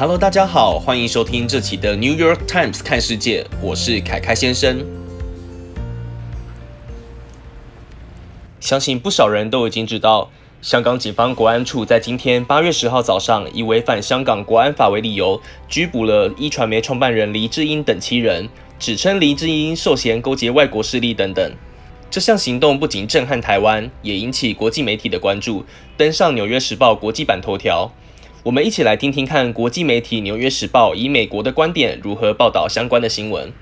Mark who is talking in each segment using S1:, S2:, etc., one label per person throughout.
S1: Hello，大家好，欢迎收听这期的 New York Times 看世界，我是凯凯先生。相信不少人都已经知道，香港警方国安处在今天八月十号早上，以违反香港国安法为理由，拘捕了一传媒创办人黎智英等七人，指称黎智英涉嫌勾结外国势力等等。这项行动不仅震撼台湾，也引起国际媒体的关注，登上《纽约时报》国际版头条。我们一起来听听看国际媒体《纽约时报》以美国的观点如何报道相关的新闻。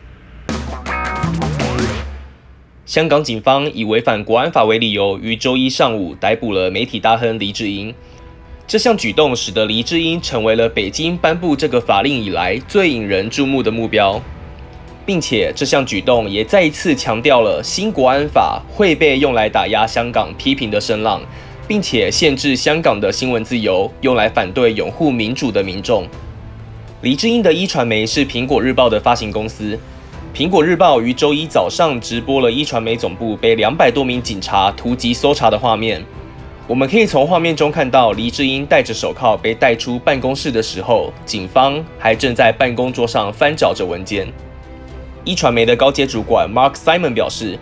S1: 香港警方以违反国安法为理由，于周一上午逮捕了媒体大亨黎智英。这项举动使得黎智英成为了北京颁布这个法令以来最引人注目的目标，并且这项举动也再一次强调了新国安法会被用来打压香港批评的声浪。并且限制香港的新闻自由，用来反对拥护民主的民众。黎智英的一传媒是苹果日报的发行公司。苹果日报于周一早上直播了一传媒总部被两百多名警察突击搜查的画面。我们可以从画面中看到，黎智英戴着手铐被带出办公室的时候，警方还正在办公桌上翻找着文件。一传媒的高阶主管 Mark Simon 表示。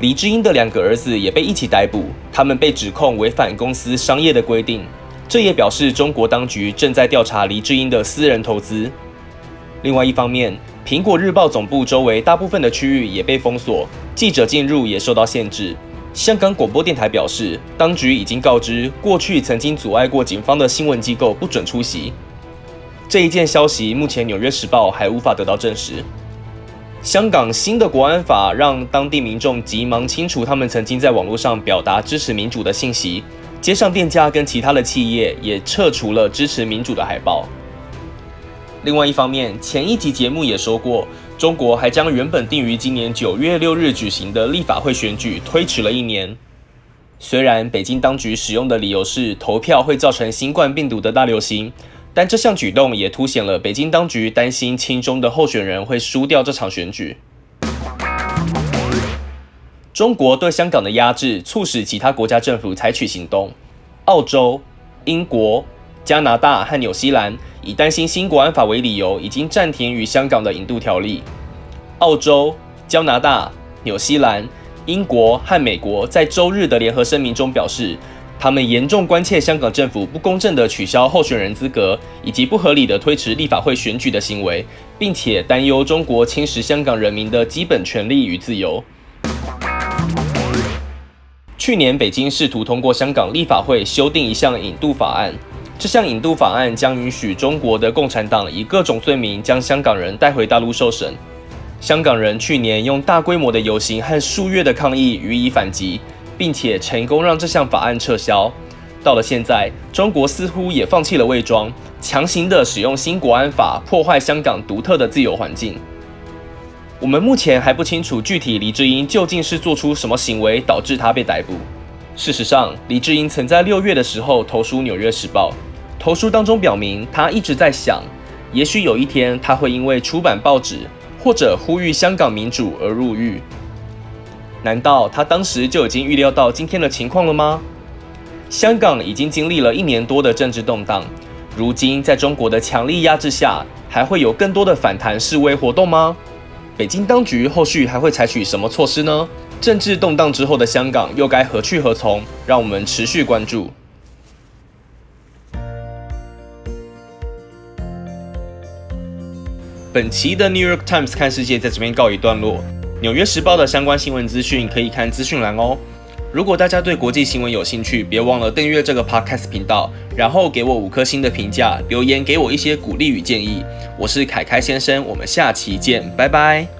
S1: 黎智英的两个儿子也被一起逮捕，他们被指控违反公司商业的规定。这也表示中国当局正在调查黎智英的私人投资。另外一方面，苹果日报总部周围大部分的区域也被封锁，记者进入也受到限制。香港广播电台表示，当局已经告知过去曾经阻碍过警方的新闻机构不准出席。这一件消息目前《纽约时报》还无法得到证实。香港新的国安法让当地民众急忙清除他们曾经在网络上表达支持民主的信息，街上店家跟其他的企业也撤除了支持民主的海报。另外一方面，前一集节目也说过，中国还将原本定于今年九月六日举行的立法会选举推迟了一年。虽然北京当局使用的理由是投票会造成新冠病毒的大流行。但这项举动也凸显了北京当局担心亲中的候选人会输掉这场选举。中国对香港的压制促使其他国家政府采取行动。澳洲、英国、加拿大和纽西兰以担心新国安法为理由，已经暂停与香港的引渡条例。澳洲、加拿大、纽西兰、英国和美国在周日的联合声明中表示。他们严重关切香港政府不公正的取消候选人资格，以及不合理的推迟立法会选举的行为，并且担忧中国侵蚀香港人民的基本权利与自由。去年，北京试图通过香港立法会修订一项引渡法案，这项引渡法案将允许中国的共产党以各种罪名将香港人带回大陆受审。香港人去年用大规模的游行和数月的抗议予以反击。并且成功让这项法案撤销。到了现在，中国似乎也放弃了伪装，强行的使用新国安法破坏香港独特的自由环境。我们目前还不清楚具体黎智英究竟是做出什么行为导致他被逮捕。事实上，黎智英曾在六月的时候投书《纽约时报》，投书当中表明他一直在想，也许有一天他会因为出版报纸或者呼吁香港民主而入狱。难道他当时就已经预料到今天的情况了吗？香港已经经历了一年多的政治动荡，如今在中国的强力压制下，还会有更多的反弹示威活动吗？北京当局后续还会采取什么措施呢？政治动荡之后的香港又该何去何从？让我们持续关注。本期的 New York Times 看世界在这边告一段落。纽约时报的相关新闻资讯可以看资讯栏哦。如果大家对国际新闻有兴趣，别忘了订阅这个 podcast 频道，然后给我五颗星的评价，留言给我一些鼓励与建议。我是凯凯先生，我们下期见，拜拜。